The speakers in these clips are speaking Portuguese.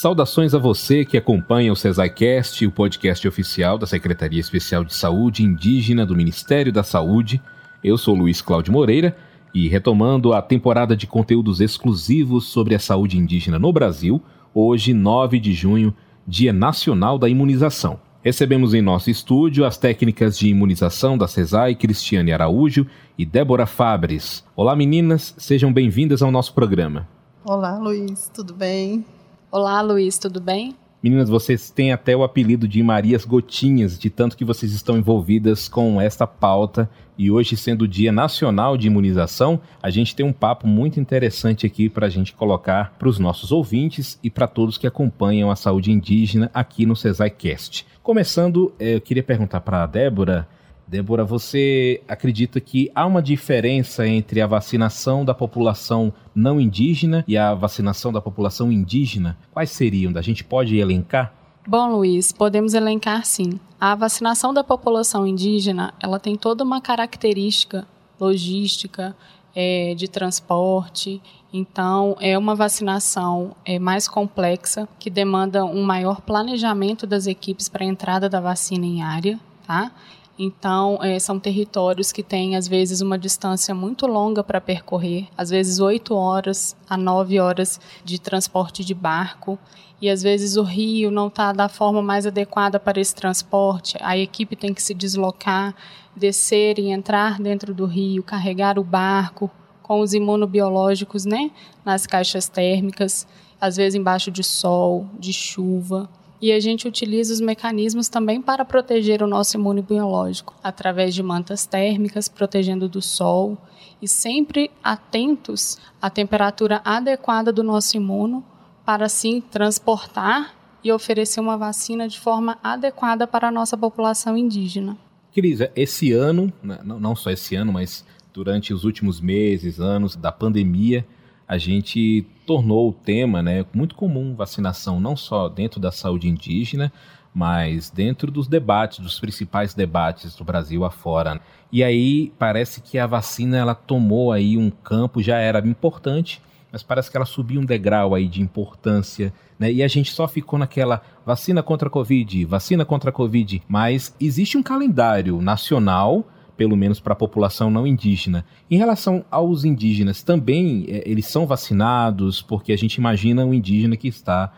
Saudações a você que acompanha o CesaiCast, o podcast oficial da Secretaria Especial de Saúde Indígena do Ministério da Saúde. Eu sou Luiz Cláudio Moreira e retomando a temporada de conteúdos exclusivos sobre a saúde indígena no Brasil, hoje, 9 de junho, Dia Nacional da Imunização. Recebemos em nosso estúdio as técnicas de imunização da CESAI, Cristiane Araújo e Débora Fabres. Olá meninas, sejam bem-vindas ao nosso programa. Olá Luiz, tudo bem? Olá, Luiz, tudo bem? Meninas, vocês têm até o apelido de Marias Gotinhas, de tanto que vocês estão envolvidas com esta pauta. E hoje, sendo o Dia Nacional de Imunização, a gente tem um papo muito interessante aqui para a gente colocar para os nossos ouvintes e para todos que acompanham a saúde indígena aqui no CesaiCast. Começando, eh, eu queria perguntar para a Débora Débora, você acredita que há uma diferença entre a vacinação da população não indígena e a vacinação da população indígena? Quais seriam? A gente pode elencar? Bom, Luiz, podemos elencar sim. A vacinação da população indígena, ela tem toda uma característica logística, é, de transporte. Então, é uma vacinação é, mais complexa, que demanda um maior planejamento das equipes para a entrada da vacina em área, tá? Então, é, são territórios que têm, às vezes, uma distância muito longa para percorrer, às vezes 8 horas a 9 horas de transporte de barco. E às vezes o rio não está da forma mais adequada para esse transporte, a equipe tem que se deslocar, descer e entrar dentro do rio, carregar o barco com os imunobiológicos né, nas caixas térmicas, às vezes embaixo de sol, de chuva. E a gente utiliza os mecanismos também para proteger o nosso imune biológico, através de mantas térmicas, protegendo do sol e sempre atentos à temperatura adequada do nosso imuno para assim transportar e oferecer uma vacina de forma adequada para a nossa população indígena. Cris, esse ano, né, não só esse ano, mas durante os últimos meses, anos da pandemia, a gente tornou o tema né, muito comum vacinação, não só dentro da saúde indígena, mas dentro dos debates, dos principais debates do Brasil afora. E aí parece que a vacina ela tomou aí um campo, já era importante, mas parece que ela subiu um degrau aí de importância, né? E a gente só ficou naquela vacina contra a Covid, vacina contra a Covid, mas existe um calendário nacional pelo menos para a população não indígena. Em relação aos indígenas, também é, eles são vacinados, porque a gente imagina um indígena que está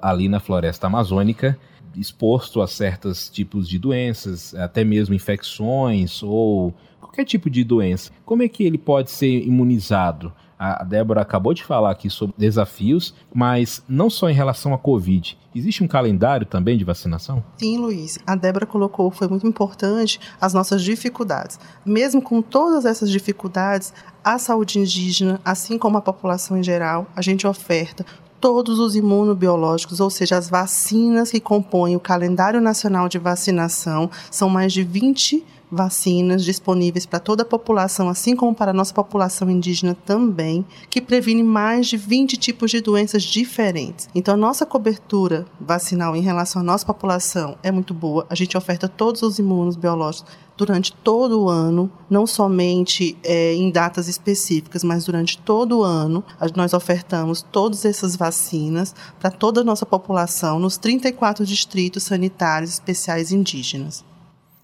ali na floresta amazônica exposto a certos tipos de doenças, até mesmo infecções ou qualquer tipo de doença. Como é que ele pode ser imunizado? A Débora acabou de falar aqui sobre desafios, mas não só em relação à Covid. Existe um calendário também de vacinação? Sim, Luiz. A Débora colocou, foi muito importante, as nossas dificuldades. Mesmo com todas essas dificuldades, a saúde indígena, assim como a população em geral, a gente oferta todos os imunobiológicos, ou seja, as vacinas que compõem o calendário nacional de vacinação, são mais de 20 vacinas disponíveis para toda a população, assim como para a nossa população indígena também, que previne mais de 20 tipos de doenças diferentes. Então, a nossa cobertura vacinal em relação à nossa população é muito boa. A gente oferta todos os imunos biológicos durante todo o ano, não somente é, em datas específicas, mas durante todo o ano, nós ofertamos todas essas vacinas para toda a nossa população nos 34 distritos sanitários especiais indígenas.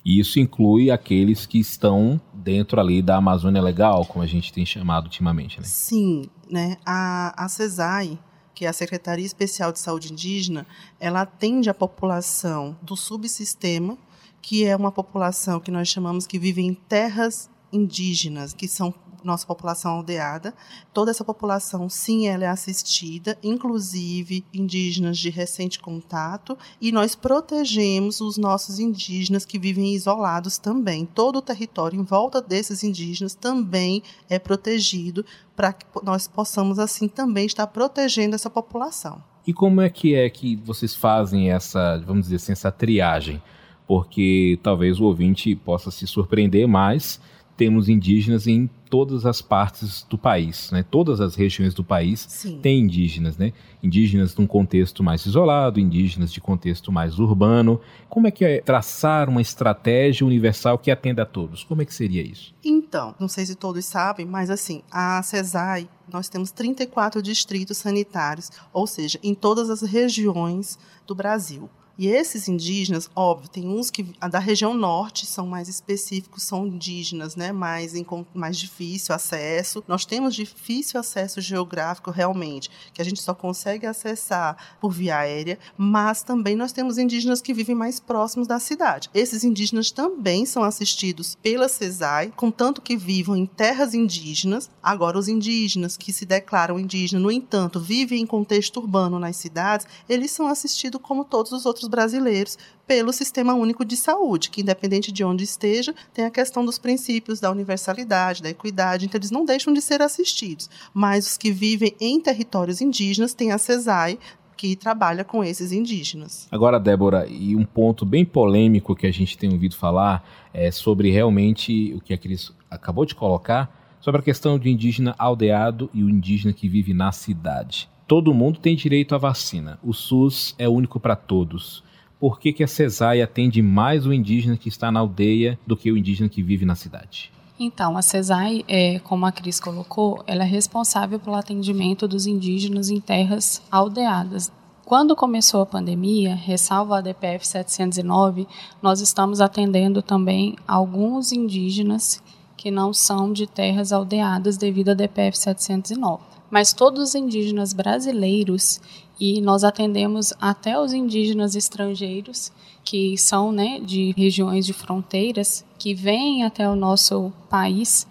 E isso inclui aqueles que estão dentro ali da Amazônia Legal, como a gente tem chamado ultimamente, né? Sim, né? A, a CESAI, que é a Secretaria Especial de Saúde Indígena, ela atende a população do subsistema, que é uma população que nós chamamos que vive em terras indígenas, que são nossa população aldeada. Toda essa população, sim, ela é assistida, inclusive indígenas de recente contato, e nós protegemos os nossos indígenas que vivem isolados também. Todo o território em volta desses indígenas também é protegido para que nós possamos assim também estar protegendo essa população. E como é que é que vocês fazem essa, vamos dizer assim, essa triagem? Porque talvez o ouvinte possa se surpreender mais temos indígenas em todas as partes do país, né? Todas as regiões do país Sim. têm indígenas, né? Indígenas num contexto mais isolado, indígenas de contexto mais urbano. Como é que é traçar uma estratégia universal que atenda a todos? Como é que seria isso? Então, não sei se todos sabem, mas assim, a CESAI, nós temos 34 distritos sanitários, ou seja, em todas as regiões do Brasil. E esses indígenas, óbvio, tem uns que da região norte são mais específicos, são indígenas, né, mais mais difícil acesso. Nós temos difícil acesso geográfico realmente, que a gente só consegue acessar por via aérea, mas também nós temos indígenas que vivem mais próximos da cidade. Esses indígenas também são assistidos pela CESAI, contanto que vivam em terras indígenas. Agora os indígenas que se declaram indígenas, no entanto, vivem em contexto urbano nas cidades, eles são assistidos como todos os outros brasileiros pelo Sistema Único de Saúde, que independente de onde esteja, tem a questão dos princípios da universalidade, da equidade, então eles não deixam de ser assistidos. Mas os que vivem em territórios indígenas têm a CESAI, que trabalha com esses indígenas. Agora, Débora, e um ponto bem polêmico que a gente tem ouvido falar é sobre realmente o que a Cris acabou de colocar, sobre a questão do indígena aldeado e o indígena que vive na cidade. Todo mundo tem direito à vacina. O SUS é único para todos. Por que, que a CESAI atende mais o indígena que está na aldeia do que o indígena que vive na cidade? Então, a CESAI, é, como a Cris colocou, ela é responsável pelo atendimento dos indígenas em terras aldeadas. Quando começou a pandemia, ressalva a DPF 709, nós estamos atendendo também alguns indígenas que não são de terras aldeadas devido à DPF 709 mas todos os indígenas brasileiros e nós atendemos até os indígenas estrangeiros que são né, de regiões de fronteiras que vêm até o nosso país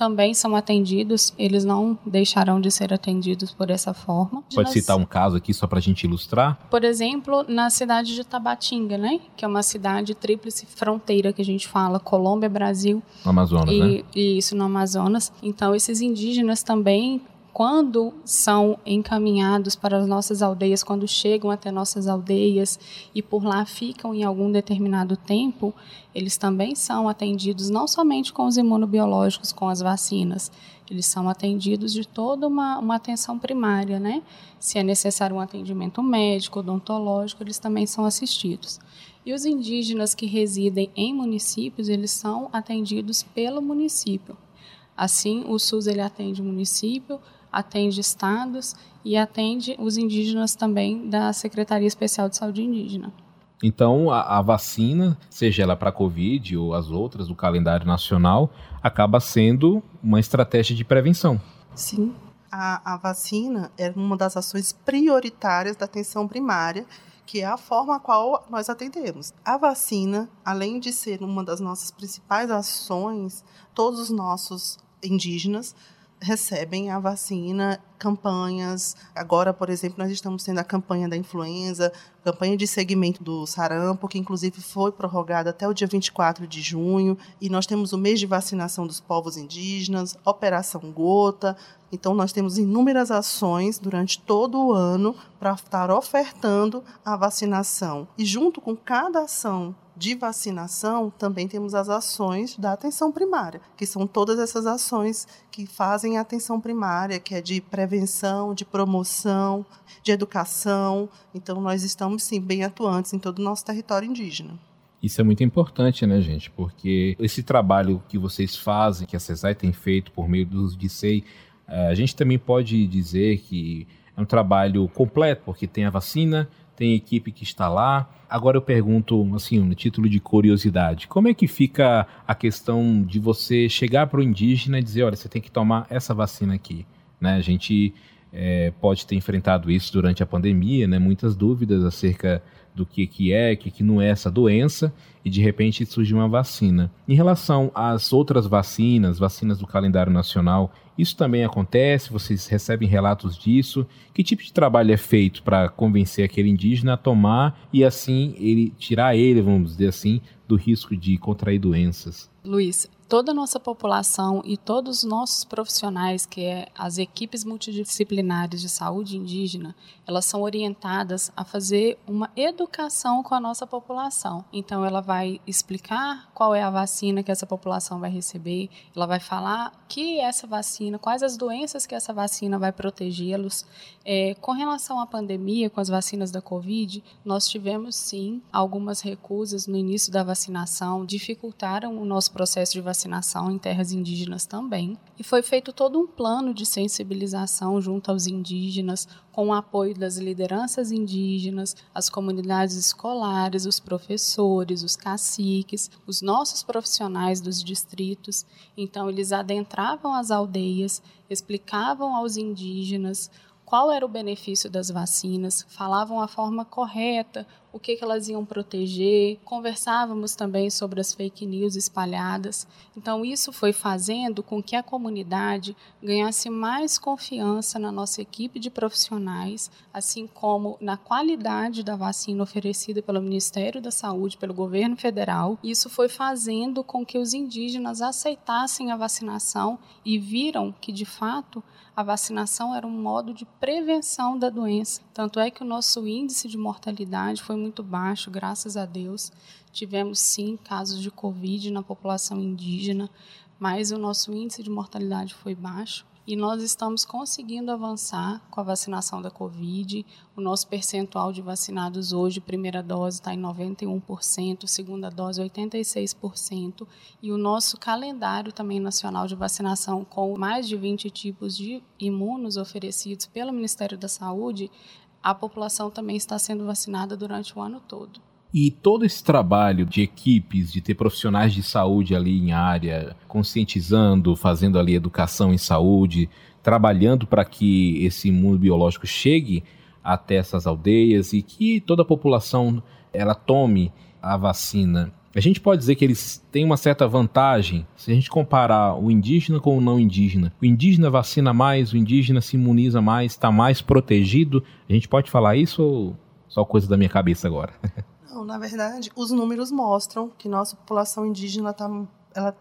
também são atendidos, eles não deixarão de ser atendidos por essa forma. Pode citar um caso aqui só para a gente ilustrar? Por exemplo, na cidade de Tabatinga, né? Que é uma cidade tríplice fronteira que a gente fala, Colômbia, Brasil. No Amazonas, e, né? E isso no Amazonas. Então, esses indígenas também quando são encaminhados para as nossas aldeias, quando chegam até nossas aldeias e por lá ficam em algum determinado tempo, eles também são atendidos não somente com os imunobiológicos, com as vacinas, eles são atendidos de toda uma, uma atenção primária, né? Se é necessário um atendimento médico, odontológico, eles também são assistidos. E os indígenas que residem em municípios, eles são atendidos pelo município. Assim, o SUS ele atende o município, atende estados e atende os indígenas também da Secretaria Especial de Saúde Indígena. Então, a, a vacina, seja ela para a Covid ou as outras do calendário nacional, acaba sendo uma estratégia de prevenção. Sim. A, a vacina é uma das ações prioritárias da atenção primária que é a forma a qual nós atendemos. A vacina, além de ser uma das nossas principais ações, todos os nossos indígenas recebem a vacina, campanhas. Agora, por exemplo, nós estamos tendo a campanha da influenza, campanha de segmento do sarampo, que inclusive foi prorrogada até o dia 24 de junho, e nós temos o mês de vacinação dos povos indígenas, Operação Gota. Então, nós temos inúmeras ações durante todo o ano para estar ofertando a vacinação. E junto com cada ação de vacinação, também temos as ações da atenção primária, que são todas essas ações que fazem a atenção primária, que é de prevenção, de promoção, de educação. Então, nós estamos, sim, bem atuantes em todo o nosso território indígena. Isso é muito importante, né, gente? Porque esse trabalho que vocês fazem, que a CESAI tem feito por meio do DICEI, eh, a gente também pode dizer que é um trabalho completo, porque tem a vacina, tem equipe que está lá. Agora eu pergunto, assim, no título de curiosidade, como é que fica a questão de você chegar para o indígena e dizer, olha, você tem que tomar essa vacina aqui, né? A gente é, pode ter enfrentado isso durante a pandemia, né? Muitas dúvidas acerca do que, que é, que, que não é essa doença, e de repente surge uma vacina. Em relação às outras vacinas, vacinas do calendário nacional, isso também acontece? Vocês recebem relatos disso? Que tipo de trabalho é feito para convencer aquele indígena a tomar e assim ele tirar ele, vamos dizer assim, do risco de contrair doenças? Luiz, toda a nossa população e todos os nossos profissionais, que é as equipes multidisciplinares de saúde indígena, elas são orientadas a fazer uma educação com a nossa população. Então, ela vai explicar qual é a vacina que essa população vai receber, ela vai falar que essa vacina, quais as doenças que essa vacina vai protegê-los. É, com relação à pandemia, com as vacinas da Covid, nós tivemos sim algumas recusas no início da vacinação, dificultaram o nosso processo de vacinação vacinação em terras indígenas também. E foi feito todo um plano de sensibilização junto aos indígenas, com o apoio das lideranças indígenas, as comunidades escolares, os professores, os caciques, os nossos profissionais dos distritos. Então, eles adentravam as aldeias, explicavam aos indígenas qual era o benefício das vacinas, falavam a forma correta, o que, que elas iam proteger, conversávamos também sobre as fake news espalhadas. Então, isso foi fazendo com que a comunidade ganhasse mais confiança na nossa equipe de profissionais, assim como na qualidade da vacina oferecida pelo Ministério da Saúde, pelo governo federal. Isso foi fazendo com que os indígenas aceitassem a vacinação e viram que, de fato, a vacinação era um modo de prevenção da doença. Tanto é que o nosso índice de mortalidade foi muito baixo, graças a Deus. Tivemos sim casos de Covid na população indígena, mas o nosso índice de mortalidade foi baixo e nós estamos conseguindo avançar com a vacinação da Covid. O nosso percentual de vacinados hoje, primeira dose está em 91%, segunda dose 86%, e o nosso calendário também nacional de vacinação com mais de 20 tipos de imunos oferecidos pelo Ministério da Saúde, a população também está sendo vacinada durante o ano todo. E todo esse trabalho de equipes, de ter profissionais de saúde ali em área, conscientizando, fazendo ali educação em saúde, trabalhando para que esse mundo biológico chegue até essas aldeias e que toda a população ela tome a vacina. A gente pode dizer que eles têm uma certa vantagem se a gente comparar o indígena com o não indígena. O indígena vacina mais, o indígena se imuniza mais, está mais protegido. A gente pode falar isso ou só coisa da minha cabeça agora? Não, na verdade, os números mostram que nossa população indígena está.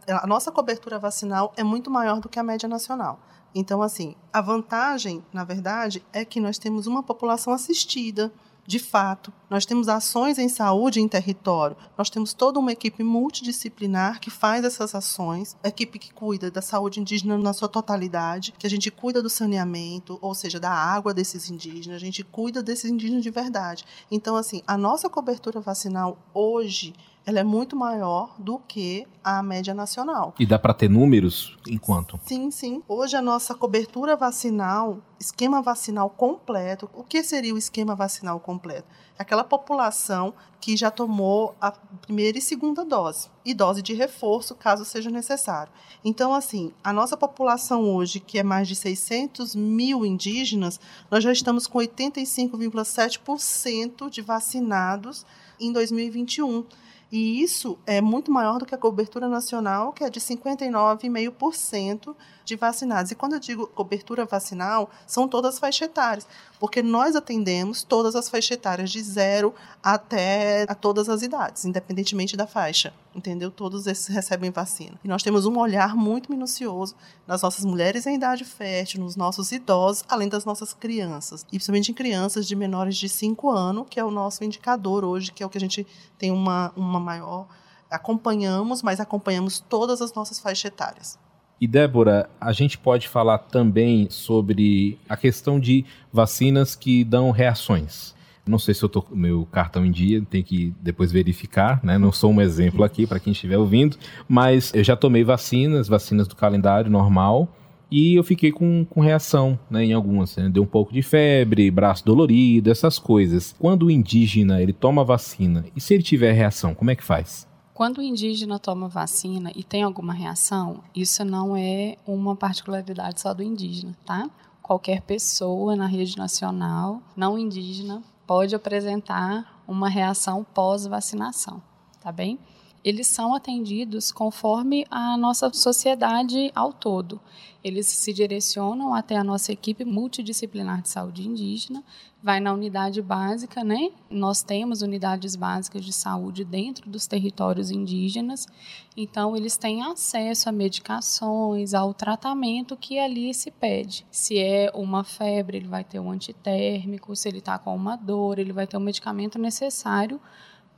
a nossa cobertura vacinal é muito maior do que a média nacional. Então, assim, a vantagem, na verdade, é que nós temos uma população assistida, de fato. Nós temos ações em saúde em território. Nós temos toda uma equipe multidisciplinar que faz essas ações, equipe que cuida da saúde indígena na sua totalidade, que a gente cuida do saneamento, ou seja, da água desses indígenas, a gente cuida desses indígenas de verdade. Então, assim, a nossa cobertura vacinal hoje ela é muito maior do que a média nacional. E dá para ter números enquanto? Sim, sim. Hoje a nossa cobertura vacinal, esquema vacinal completo. O que seria o esquema vacinal completo? Aquela população que já tomou a primeira e segunda dose e dose de reforço, caso seja necessário. Então, assim, a nossa população hoje, que é mais de 600 mil indígenas, nós já estamos com 85,7% de vacinados em 2021. E isso é muito maior do que a cobertura nacional, que é de 59,5% de vacinados. E quando eu digo cobertura vacinal, são todas as faixas etárias, porque nós atendemos todas as faixas etárias de zero até a todas as idades, independentemente da faixa, entendeu? Todos esses recebem vacina. E nós temos um olhar muito minucioso nas nossas mulheres em idade fértil, nos nossos idosos, além das nossas crianças, e principalmente em crianças de menores de 5 anos, que é o nosso indicador hoje, que é o que a gente tem uma, uma maior acompanhamos, mas acompanhamos todas as nossas faixas etárias. E Débora, a gente pode falar também sobre a questão de vacinas que dão reações. Não sei se eu tô com meu cartão em dia, tem que depois verificar, né? Não sou um exemplo aqui para quem estiver ouvindo, mas eu já tomei vacinas, vacinas do calendário normal, e eu fiquei com, com reação né, em algumas. Né? Deu um pouco de febre, braço dolorido, essas coisas. Quando o indígena ele toma vacina, e se ele tiver reação, como é que faz? Quando o indígena toma vacina e tem alguma reação, isso não é uma particularidade só do indígena, tá? Qualquer pessoa na rede nacional não indígena pode apresentar uma reação pós-vacinação, tá bem? Eles são atendidos conforme a nossa sociedade ao todo. Eles se direcionam até a nossa equipe multidisciplinar de saúde indígena, vai na unidade básica, né? Nós temos unidades básicas de saúde dentro dos territórios indígenas, então eles têm acesso a medicações, ao tratamento que ali se pede. Se é uma febre, ele vai ter um antitérmico, se ele está com uma dor, ele vai ter o medicamento necessário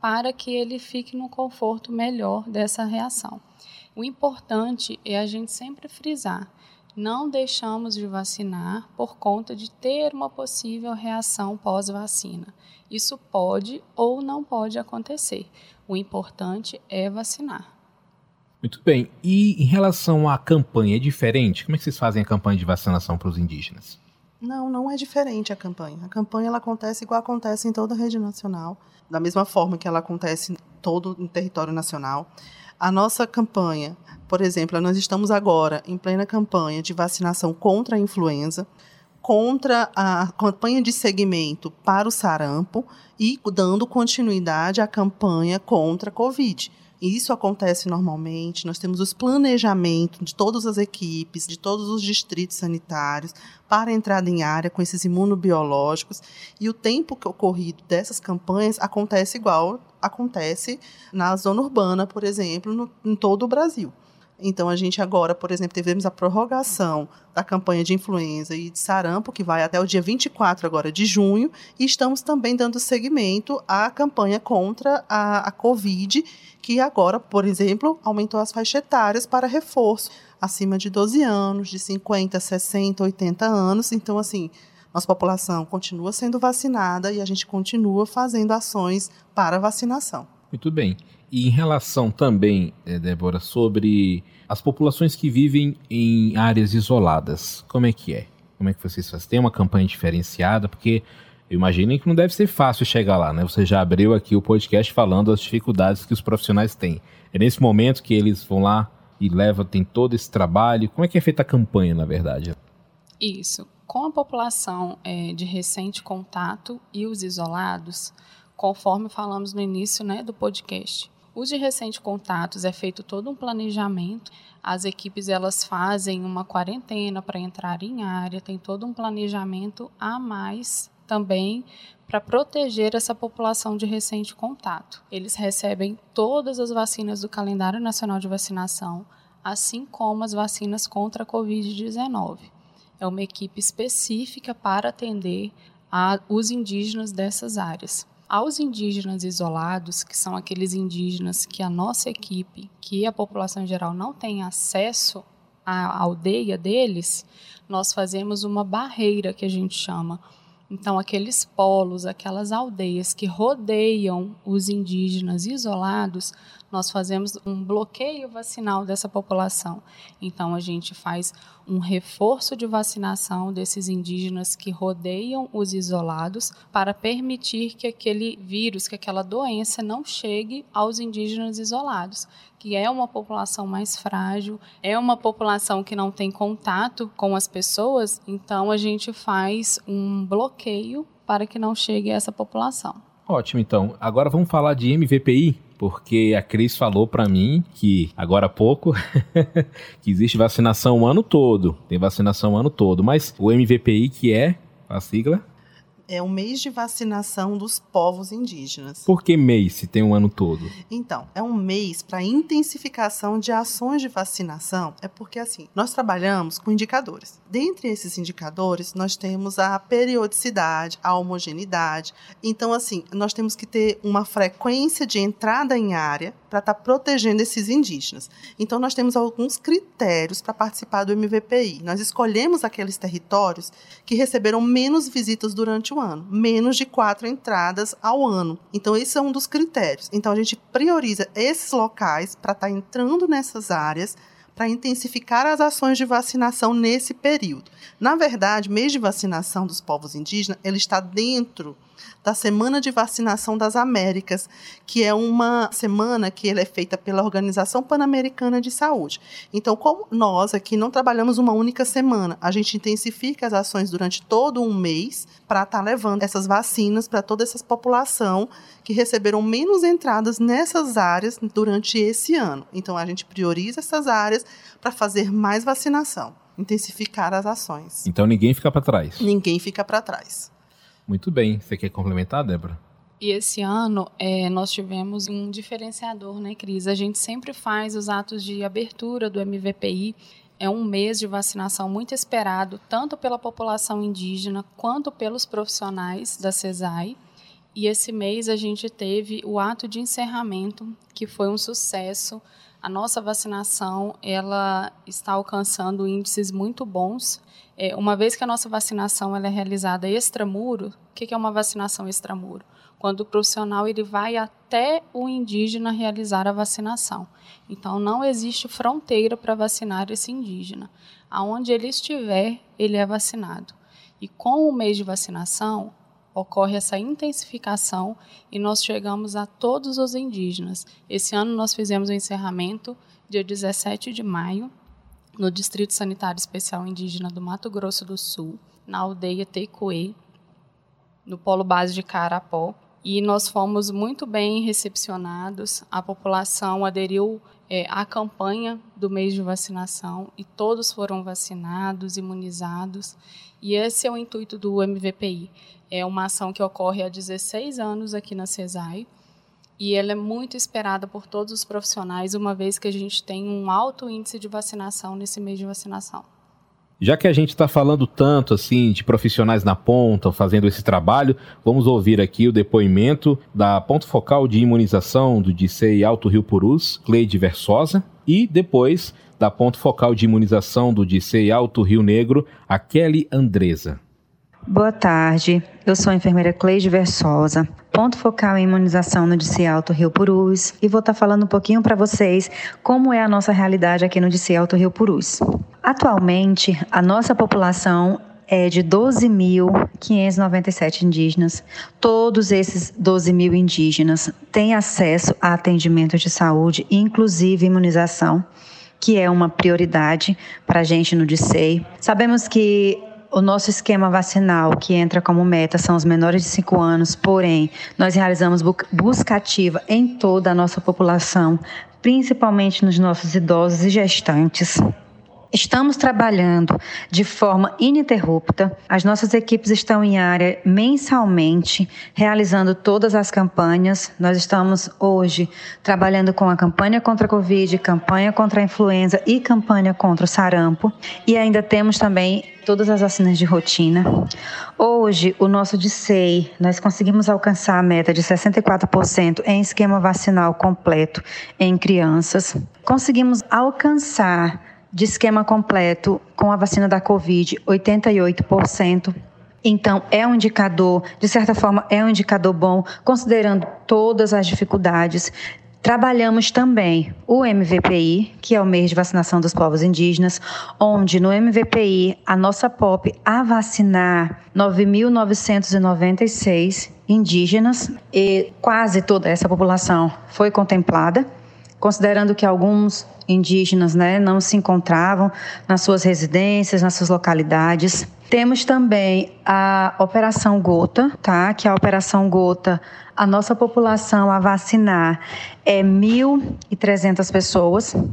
para que ele fique no conforto melhor dessa reação. O importante é a gente sempre frisar: não deixamos de vacinar por conta de ter uma possível reação pós-vacina. Isso pode ou não pode acontecer. O importante é vacinar. Muito bem. E em relação à campanha, é diferente? Como é que vocês fazem a campanha de vacinação para os indígenas? Não, não é diferente a campanha. A campanha ela acontece igual acontece em toda a rede nacional da mesma forma que ela acontece todo no território nacional. A nossa campanha, por exemplo, nós estamos agora em plena campanha de vacinação contra a influenza, contra a campanha de segmento para o sarampo e dando continuidade à campanha contra a Covid. Isso acontece normalmente. Nós temos os planejamentos de todas as equipes, de todos os distritos sanitários, para entrada em área com esses imunobiológicos. E o tempo que ocorrido dessas campanhas acontece igual acontece na zona urbana, por exemplo, no, em todo o Brasil. Então, a gente agora, por exemplo, tivemos a prorrogação da campanha de influenza e de sarampo, que vai até o dia 24 agora de junho, e estamos também dando seguimento à campanha contra a, a Covid, que agora, por exemplo, aumentou as faixas etárias para reforço, acima de 12 anos, de 50, 60, 80 anos. Então, assim, nossa população continua sendo vacinada e a gente continua fazendo ações para vacinação. Muito bem. E em relação também, eh, Débora, sobre as populações que vivem em áreas isoladas, como é que é? Como é que vocês fazem? Tem uma campanha diferenciada? Porque eu imagino que não deve ser fácil chegar lá, né? Você já abriu aqui o podcast falando das dificuldades que os profissionais têm. É nesse momento que eles vão lá e levam, tem todo esse trabalho. Como é que é feita a campanha, na verdade? Isso. Com a população é, de recente contato e os isolados, conforme falamos no início né, do podcast, os de recente contatos é feito todo um planejamento. As equipes elas fazem uma quarentena para entrar em área, tem todo um planejamento a mais também para proteger essa população de recente contato. Eles recebem todas as vacinas do calendário nacional de vacinação, assim como as vacinas contra a Covid-19. É uma equipe específica para atender a, os indígenas dessas áreas aos indígenas isolados, que são aqueles indígenas que a nossa equipe, que a população em geral não tem acesso à aldeia deles, nós fazemos uma barreira que a gente chama. Então, aqueles polos, aquelas aldeias que rodeiam os indígenas isolados, nós fazemos um bloqueio vacinal dessa população. Então, a gente faz um reforço de vacinação desses indígenas que rodeiam os isolados para permitir que aquele vírus, que aquela doença não chegue aos indígenas isolados, que é uma população mais frágil, é uma população que não tem contato com as pessoas, então a gente faz um bloqueio para que não chegue a essa população. Ótimo, então. Agora vamos falar de MVPI, porque a Cris falou para mim que agora há pouco que existe vacinação o ano todo, tem vacinação o ano todo, mas o MVPI que é a sigla é o mês de vacinação dos povos indígenas. Por que mês se tem um ano todo? Então, é um mês para intensificação de ações de vacinação. É porque assim, nós trabalhamos com indicadores. Dentre esses indicadores, nós temos a periodicidade, a homogeneidade. Então, assim, nós temos que ter uma frequência de entrada em área para estar tá protegendo esses indígenas. Então, nós temos alguns critérios para participar do MVPI. Nós escolhemos aqueles territórios que receberam menos visitas durante o ano, menos de quatro entradas ao ano. Então, esse é um dos critérios. Então, a gente prioriza esses locais para estar tá entrando nessas áreas para intensificar as ações de vacinação nesse período. Na verdade, mês de vacinação dos povos indígenas, ele está dentro da Semana de Vacinação das Américas, que é uma semana que ela é feita pela Organização Pan-Americana de Saúde. Então, como nós aqui não trabalhamos uma única semana, a gente intensifica as ações durante todo um mês para estar tá levando essas vacinas para toda essa população que receberam menos entradas nessas áreas durante esse ano. Então, a gente prioriza essas áreas para fazer mais vacinação, intensificar as ações. Então, ninguém fica para trás. Ninguém fica para trás. Muito bem. Você quer complementar, Débora? E esse ano é, nós tivemos um diferenciador, né, Cris? A gente sempre faz os atos de abertura do MVPI. É um mês de vacinação muito esperado, tanto pela população indígena quanto pelos profissionais da CESAI. E esse mês a gente teve o ato de encerramento, que foi um sucesso. A nossa vacinação ela está alcançando índices muito bons. É, uma vez que a nossa vacinação ela é realizada extramuro, o que é uma vacinação extramuro? Quando o profissional ele vai até o indígena realizar a vacinação. Então, não existe fronteira para vacinar esse indígena. Aonde ele estiver, ele é vacinado. E com o mês de vacinação, ocorre essa intensificação e nós chegamos a todos os indígenas. Esse ano nós fizemos o encerramento dia 17 de maio no Distrito Sanitário Especial Indígena do Mato Grosso do Sul, na aldeia Teicoê, no polo base de Carapó, e nós fomos muito bem recepcionados. A população aderiu é, à campanha do mês de vacinação e todos foram vacinados, imunizados. E esse é o intuito do MVPI. É uma ação que ocorre há 16 anos aqui na CESAI e ela é muito esperada por todos os profissionais, uma vez que a gente tem um alto índice de vacinação nesse mês de vacinação. Já que a gente está falando tanto assim de profissionais na ponta fazendo esse trabalho, vamos ouvir aqui o depoimento da ponto focal de imunização do DICEI Alto Rio Purus, Cleide Versosa, e depois da ponto focal de imunização do DICEI Alto Rio Negro, a Kelly Andresa. Boa tarde, eu sou a enfermeira Cleide Versosa, ponto focal em imunização no DC Alto Rio Purus e vou estar tá falando um pouquinho para vocês como é a nossa realidade aqui no DC Alto Rio Purus. Atualmente, a nossa população é de 12.597 indígenas. Todos esses 12 mil indígenas têm acesso a atendimento de saúde, inclusive imunização, que é uma prioridade para a gente no DICEI. Sabemos que o nosso esquema vacinal, que entra como meta, são os menores de 5 anos, porém, nós realizamos busca ativa em toda a nossa população, principalmente nos nossos idosos e gestantes. Estamos trabalhando de forma ininterrupta. As nossas equipes estão em área mensalmente, realizando todas as campanhas. Nós estamos hoje trabalhando com a campanha contra a Covid, campanha contra a influenza e campanha contra o sarampo. E ainda temos também todas as vacinas de rotina. Hoje, o nosso DICEI, nós conseguimos alcançar a meta de 64% em esquema vacinal completo em crianças. Conseguimos alcançar de esquema completo com a vacina da Covid, 88%. Então, é um indicador, de certa forma, é um indicador bom, considerando todas as dificuldades. Trabalhamos também o MVPI, que é o mês de vacinação dos povos indígenas, onde no MVPI a nossa POP a vacinar 9.996 indígenas e quase toda essa população foi contemplada considerando que alguns indígenas né, não se encontravam nas suas residências, nas suas localidades. Temos também a Operação Gota, tá? que é a Operação Gota, a nossa população a vacinar é 1.300 pessoas. O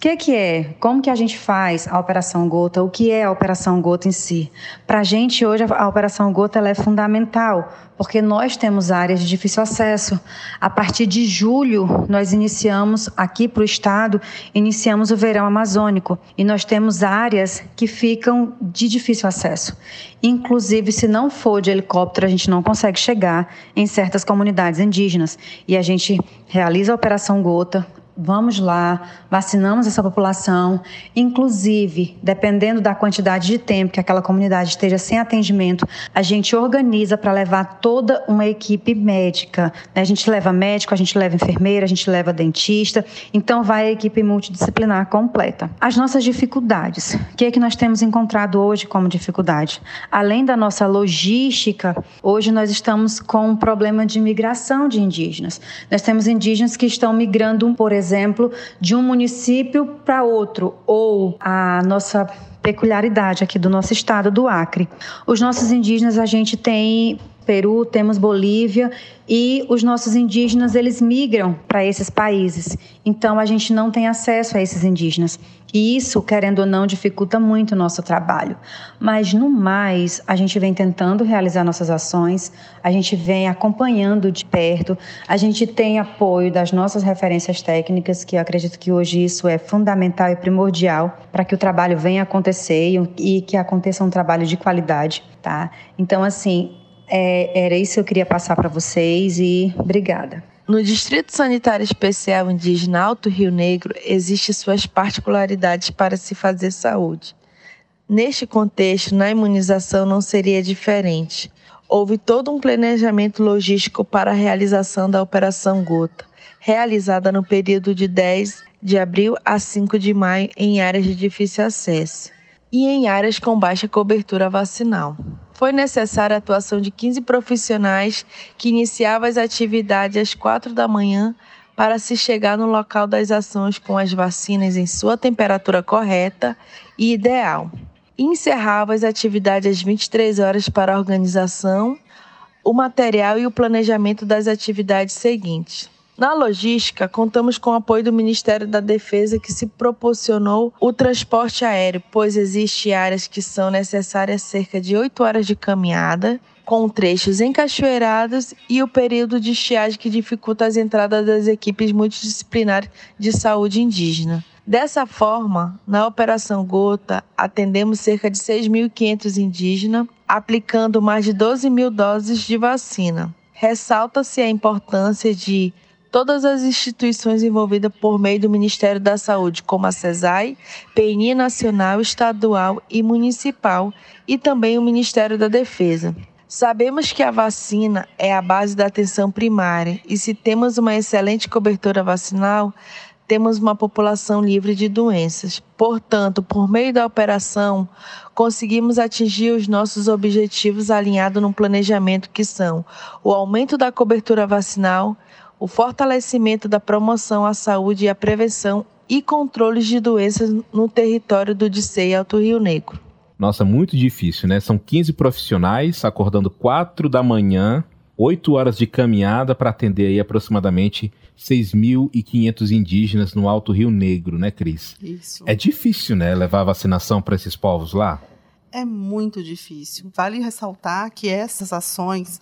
que, que é? Como que a gente faz a Operação Gota? O que é a Operação Gota em si? Para a gente, hoje, a Operação Gota é fundamental, porque nós temos áreas de difícil acesso. A partir de julho, nós iniciamos, aqui para o Estado, iniciamos o verão amazônico, e nós temos áreas que ficam de difícil acesso. Inclusive, se não for de helicóptero, a gente não consegue chegar em certas comunidades indígenas. E a gente realiza a Operação Gota, vamos lá, vacinamos essa população, inclusive, dependendo da quantidade de tempo que aquela comunidade esteja sem atendimento, a gente organiza para levar toda uma equipe médica. Né? A gente leva médico, a gente leva enfermeira, a gente leva dentista, então vai a equipe multidisciplinar completa. As nossas dificuldades, o que é que nós temos encontrado hoje como dificuldade? Além da nossa logística, hoje nós estamos com um problema de migração de indígenas. Nós temos indígenas que estão migrando, por exemplo, exemplo, de um município para outro, ou a nossa peculiaridade aqui do nosso estado, do Acre. Os nossos indígenas, a gente tem Peru, temos Bolívia e os nossos indígenas eles migram para esses países. Então a gente não tem acesso a esses indígenas. E isso, querendo ou não, dificulta muito o nosso trabalho. Mas no mais, a gente vem tentando realizar nossas ações, a gente vem acompanhando de perto, a gente tem apoio das nossas referências técnicas, que eu acredito que hoje isso é fundamental e primordial para que o trabalho venha acontecer e que aconteça um trabalho de qualidade, tá? Então assim, é, era isso que eu queria passar para vocês e obrigada. No Distrito Sanitário Especial Indígena Alto Rio Negro, existem suas particularidades para se fazer saúde. Neste contexto, na imunização não seria diferente. Houve todo um planejamento logístico para a realização da Operação Gota, realizada no período de 10 de abril a 5 de maio em áreas de difícil acesso e em áreas com baixa cobertura vacinal foi necessária a atuação de 15 profissionais que iniciavam as atividades às 4 da manhã para se chegar no local das ações com as vacinas em sua temperatura correta e ideal. E encerrava as atividades às 23 horas para a organização, o material e o planejamento das atividades seguintes. Na logística, contamos com o apoio do Ministério da Defesa que se proporcionou o transporte aéreo, pois existem áreas que são necessárias cerca de 8 horas de caminhada, com trechos encachoeirados e o período de estiagem que dificulta as entradas das equipes multidisciplinares de saúde indígena. Dessa forma, na Operação Gota, atendemos cerca de 6.500 indígenas, aplicando mais de 12 mil doses de vacina. Ressalta-se a importância de todas as instituições envolvidas por meio do Ministério da Saúde, como a CESAI, PNI Nacional, Estadual e Municipal, e também o Ministério da Defesa. Sabemos que a vacina é a base da atenção primária e, se temos uma excelente cobertura vacinal, temos uma população livre de doenças. Portanto, por meio da operação, conseguimos atingir os nossos objetivos alinhados num planejamento que são o aumento da cobertura vacinal, o fortalecimento da promoção à saúde e à prevenção e controles de doenças no território do DICEI Alto Rio Negro. Nossa, muito difícil, né? São 15 profissionais acordando 4 da manhã, 8 horas de caminhada para atender aí aproximadamente 6.500 indígenas no Alto Rio Negro, né, Cris? Isso. É difícil, né, levar a vacinação para esses povos lá? É muito difícil. Vale ressaltar que essas ações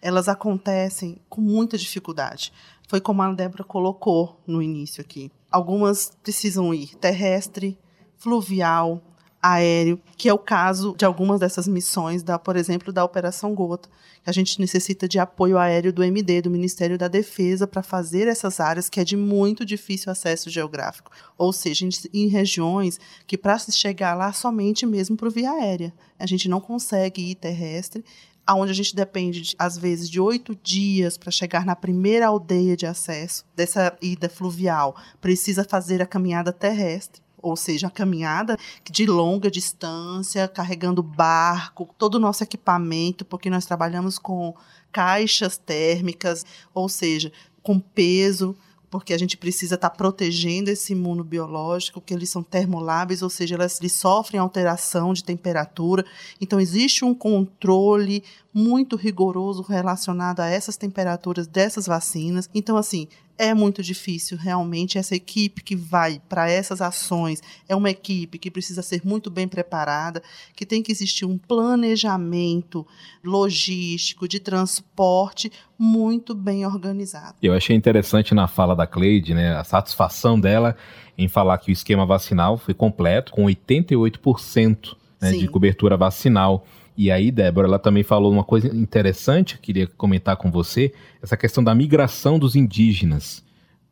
elas acontecem com muita dificuldade. Foi como a Débora colocou no início aqui. Algumas precisam ir terrestre, fluvial, aéreo, que é o caso de algumas dessas missões, da, por exemplo, da Operação Gota. A gente necessita de apoio aéreo do MD, do Ministério da Defesa, para fazer essas áreas que é de muito difícil acesso geográfico. Ou seja, em, regiões que para se chegar lá somente mesmo por via aérea. A gente não consegue ir terrestre, aonde a gente depende, de, às vezes, de oito dias para chegar na primeira aldeia de acesso dessa ida fluvial, precisa fazer a caminhada terrestre ou seja, a caminhada de longa distância, carregando barco, todo o nosso equipamento, porque nós trabalhamos com caixas térmicas, ou seja, com peso, porque a gente precisa estar tá protegendo esse imunobiológico, que eles são termoláveis, ou seja, elas, eles sofrem alteração de temperatura. Então, existe um controle muito rigoroso relacionado a essas temperaturas dessas vacinas. Então, assim, é muito difícil realmente essa equipe que vai para essas ações é uma equipe que precisa ser muito bem preparada, que tem que existir um planejamento logístico de transporte muito bem organizado. Eu achei interessante na fala da Cleide, né, a satisfação dela em falar que o esquema vacinal foi completo com 88% né, de cobertura vacinal. E aí, Débora, ela também falou uma coisa interessante, queria comentar com você, essa questão da migração dos indígenas.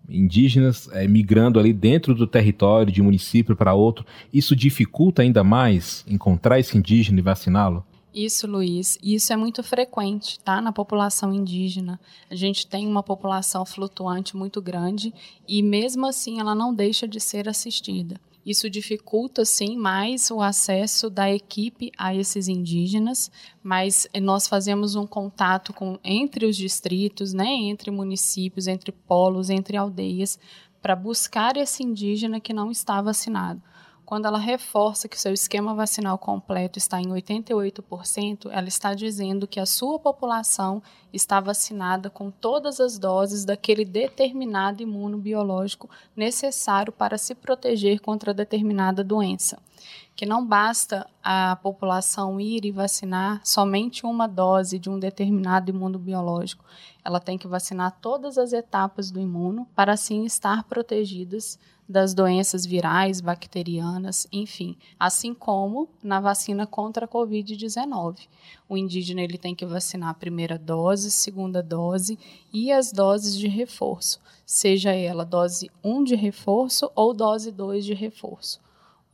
indígenas é, migrando ali dentro do território de município para outro, isso dificulta ainda mais encontrar esse indígena e vaciná-lo? Isso, Luiz. Isso é muito frequente, tá? Na população indígena. A gente tem uma população flutuante muito grande e, mesmo assim, ela não deixa de ser assistida. Isso dificulta, sim, mais o acesso da equipe a esses indígenas, mas nós fazemos um contato com, entre os distritos, né, entre municípios, entre polos, entre aldeias, para buscar esse indígena que não está vacinado. Quando ela reforça que seu esquema vacinal completo está em 88%, ela está dizendo que a sua população está vacinada com todas as doses daquele determinado imunobiológico necessário para se proteger contra determinada doença. Que não basta a população ir e vacinar somente uma dose de um determinado imunobiológico. Ela tem que vacinar todas as etapas do imuno para assim estar protegidas das doenças virais, bacterianas, enfim, assim como na vacina contra a COVID-19. O indígena ele tem que vacinar a primeira dose, segunda dose e as doses de reforço, seja ela dose 1 de reforço ou dose 2 de reforço.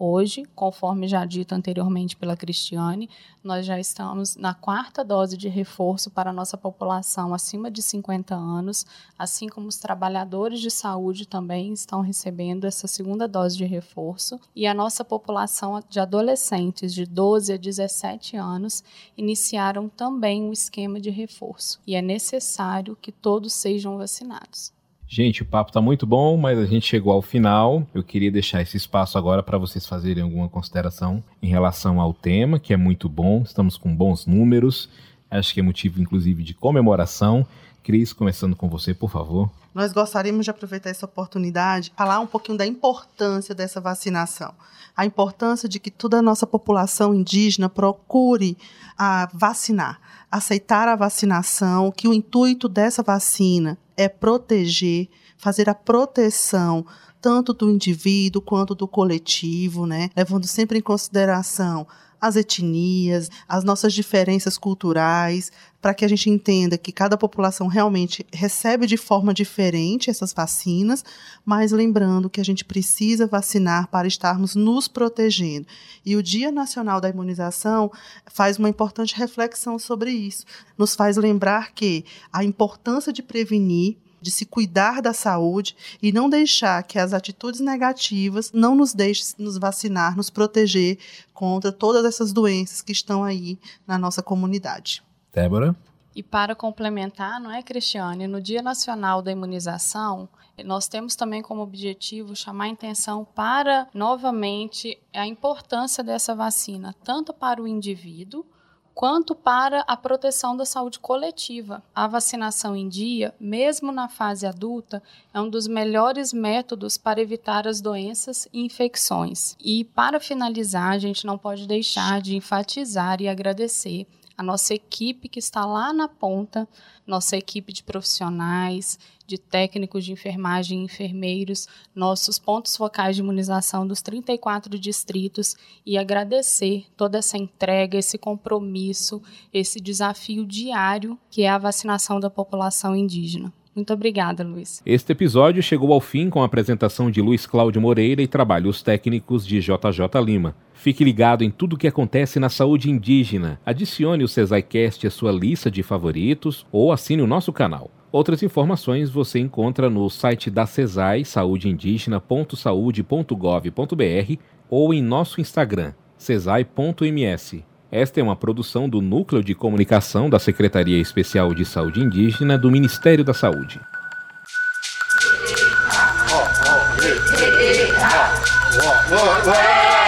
Hoje, conforme já dito anteriormente pela Cristiane, nós já estamos na quarta dose de reforço para a nossa população acima de 50 anos, assim como os trabalhadores de saúde também estão recebendo essa segunda dose de reforço, e a nossa população de adolescentes de 12 a 17 anos iniciaram também o esquema de reforço, e é necessário que todos sejam vacinados. Gente, o papo está muito bom, mas a gente chegou ao final. Eu queria deixar esse espaço agora para vocês fazerem alguma consideração em relação ao tema, que é muito bom. Estamos com bons números. Acho que é motivo, inclusive, de comemoração. Cris, começando com você, por favor. Nós gostaríamos de aproveitar essa oportunidade, falar um pouquinho da importância dessa vacinação. A importância de que toda a nossa população indígena procure a vacinar, aceitar a vacinação, que o intuito dessa vacina é proteger, fazer a proteção tanto do indivíduo quanto do coletivo, né? levando sempre em consideração as etnias, as nossas diferenças culturais, para que a gente entenda que cada população realmente recebe de forma diferente essas vacinas, mas lembrando que a gente precisa vacinar para estarmos nos protegendo. E o Dia Nacional da Imunização faz uma importante reflexão sobre isso, nos faz lembrar que a importância de prevenir de se cuidar da saúde e não deixar que as atitudes negativas não nos deixem nos vacinar, nos proteger contra todas essas doenças que estão aí na nossa comunidade. Débora? E para complementar, não é, Cristiane? No Dia Nacional da Imunização, nós temos também como objetivo chamar a atenção para, novamente, a importância dessa vacina, tanto para o indivíduo, quanto para a proteção da saúde coletiva. A vacinação em dia, mesmo na fase adulta, é um dos melhores métodos para evitar as doenças e infecções. E para finalizar, a gente não pode deixar de enfatizar e agradecer a nossa equipe que está lá na ponta, nossa equipe de profissionais, de técnicos de enfermagem e enfermeiros, nossos pontos focais de imunização dos 34 distritos e agradecer toda essa entrega, esse compromisso, esse desafio diário que é a vacinação da população indígena. Muito obrigada, Luiz. Este episódio chegou ao fim com a apresentação de Luiz Cláudio Moreira e trabalhos técnicos de JJ Lima. Fique ligado em tudo o que acontece na saúde indígena. Adicione o CesaiCast à sua lista de favoritos ou assine o nosso canal. Outras informações você encontra no site da CESAI, saudeindígena.saude.gov.br ou em nosso Instagram, cesai.ms. Esta é uma produção do Núcleo de Comunicação da Secretaria Especial de Saúde Indígena do Ministério da Saúde. Oh, oh,